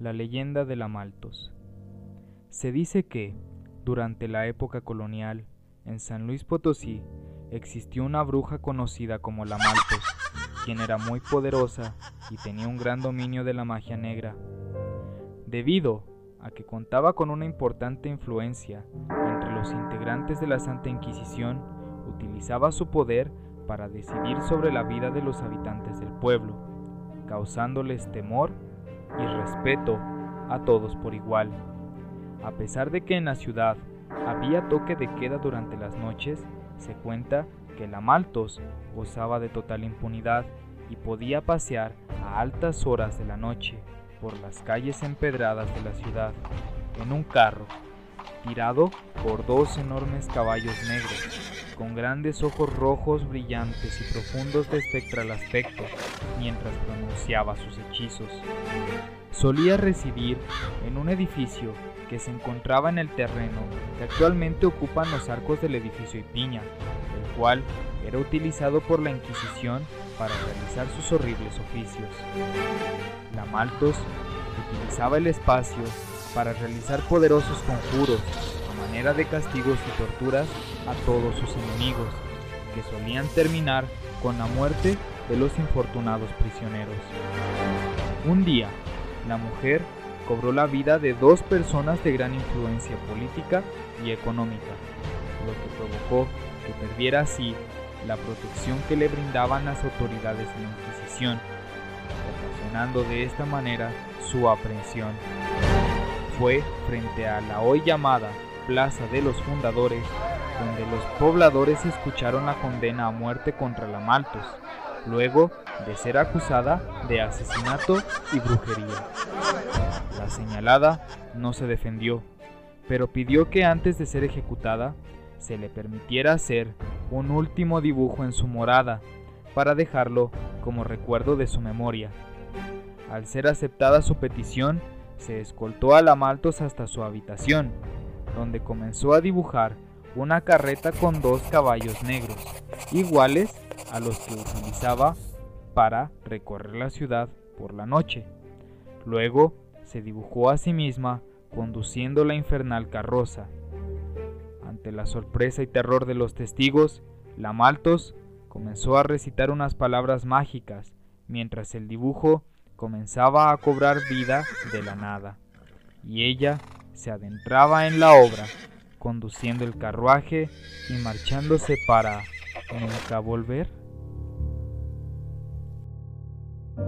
La leyenda de la Maltos. Se dice que, durante la época colonial, en San Luis Potosí existió una bruja conocida como la Maltos, quien era muy poderosa y tenía un gran dominio de la magia negra. Debido a que contaba con una importante influencia entre los integrantes de la Santa Inquisición, utilizaba su poder para decidir sobre la vida de los habitantes del pueblo, causándoles temor y respeto a todos por igual. A pesar de que en la ciudad había toque de queda durante las noches, se cuenta que la Maltos gozaba de total impunidad y podía pasear a altas horas de la noche por las calles empedradas de la ciudad en un carro, tirado por dos enormes caballos negros, con grandes ojos rojos brillantes y profundos de espectral aspecto, mientras pronunciaba sus hechizos. Solía residir en un edificio que se encontraba en el terreno que actualmente ocupan los arcos del edificio Ipiña, el cual era utilizado por la Inquisición para realizar sus horribles oficios. La Maltos utilizaba el espacio para realizar poderosos conjuros manera de castigos y torturas a todos sus enemigos, que solían terminar con la muerte de los infortunados prisioneros. Un día, la mujer cobró la vida de dos personas de gran influencia política y económica, lo que provocó que perdiera así la protección que le brindaban las autoridades de la Inquisición, ocasionando de esta manera su aprehensión. Fue frente a la hoy llamada Plaza de los Fundadores, donde los pobladores escucharon la condena a muerte contra la Maltos, luego de ser acusada de asesinato y brujería. La señalada no se defendió, pero pidió que antes de ser ejecutada se le permitiera hacer un último dibujo en su morada para dejarlo como recuerdo de su memoria. Al ser aceptada su petición, se escoltó a la Maltos hasta su habitación, donde comenzó a dibujar una carreta con dos caballos negros, iguales a los que utilizaba para recorrer la ciudad por la noche. Luego se dibujó a sí misma conduciendo la infernal carroza. Ante la sorpresa y terror de los testigos, la Maltos comenzó a recitar unas palabras mágicas, mientras el dibujo comenzaba a cobrar vida de la nada, y ella se adentraba en la obra, conduciendo el carruaje y marchándose para nunca volver.